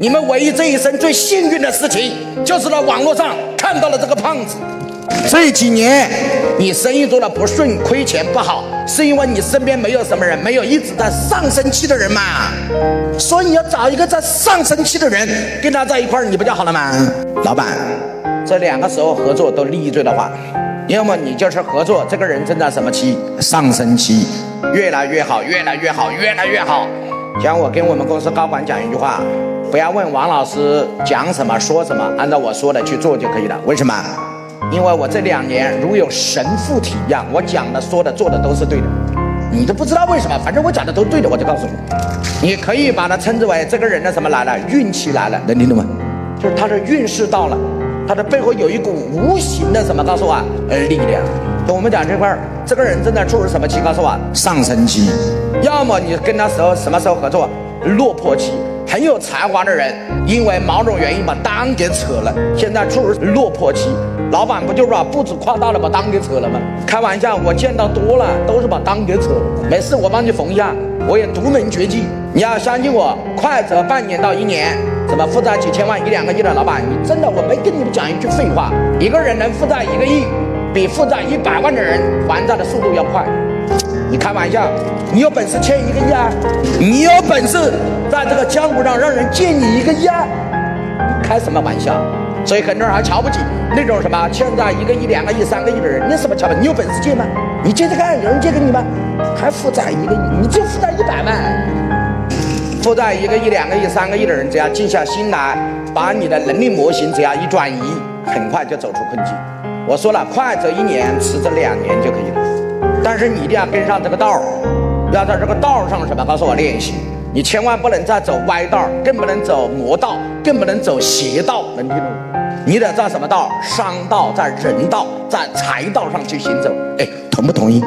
你们唯一这一生最幸运的事情，就是在网络上看到了这个胖子。这几年你生意做的不顺，亏钱不好，是因为你身边没有什么人，没有一直在上升期的人嘛。所以你要找一个在上升期的人，跟他在一块儿，你不就好了吗？老板，这两个时候合作都利益最大化，要么你就是合作，这个人正在什么期？上升期，越来越好，越来越好，越来越好。像我跟我们公司高管讲一句话。不要问王老师讲什么说什么，按照我说的去做就可以了。为什么？因为我这两年如有神附体一样，我讲的、说的、做的都是对的。你都不知道为什么，反正我讲的都对的，我就告诉你。你可以把它称之为这个人的什么来了？运气来了，能听懂吗？就是他的运势到了，他的背后有一股无形的什么？告诉我，呃，力量。就我们讲这块儿，这个人正在处于什么期？告诉我，上升期。要么你跟他时候什么时候合作？落魄期。很有才华的人，因为某种原因把单给扯了，现在处于落魄期。老板不就是把步子跨大了，把单给扯了吗？开玩笑，我见到多了，都是把单给扯了。没事，我帮你缝一下，我也独门绝技。你要相信我，快则半年到一年，什么负债几千万、一两个亿的老板，你真的我没跟你们讲一句废话。一个人能负债一个亿，比负债一百万的人还债的速度要快。你开玩笑，你有本事欠一个亿啊？你有本事在这个江湖上让人借你一个亿啊？你开什么玩笑？所以很多人还瞧不起那种什么欠债一个亿、两个亿、三个亿的人。你什么瞧不起？你有本事借吗？你借着看，有人借给你吗？还负债一个亿，你就负债。负债一个亿、两个亿、三个亿的人，只要静下心来，把你的能力模型只要一转移，很快就走出困境。我说了，快则一年，迟则两年就可以了。但是你一定要跟上这个道儿，要在这个道上什么？告诉我练习，你千万不能再走歪道，更不能走魔道，更不能走邪道，能听懂？你得在什么道？商道，在人道，在财道上去行走。哎，同不同意？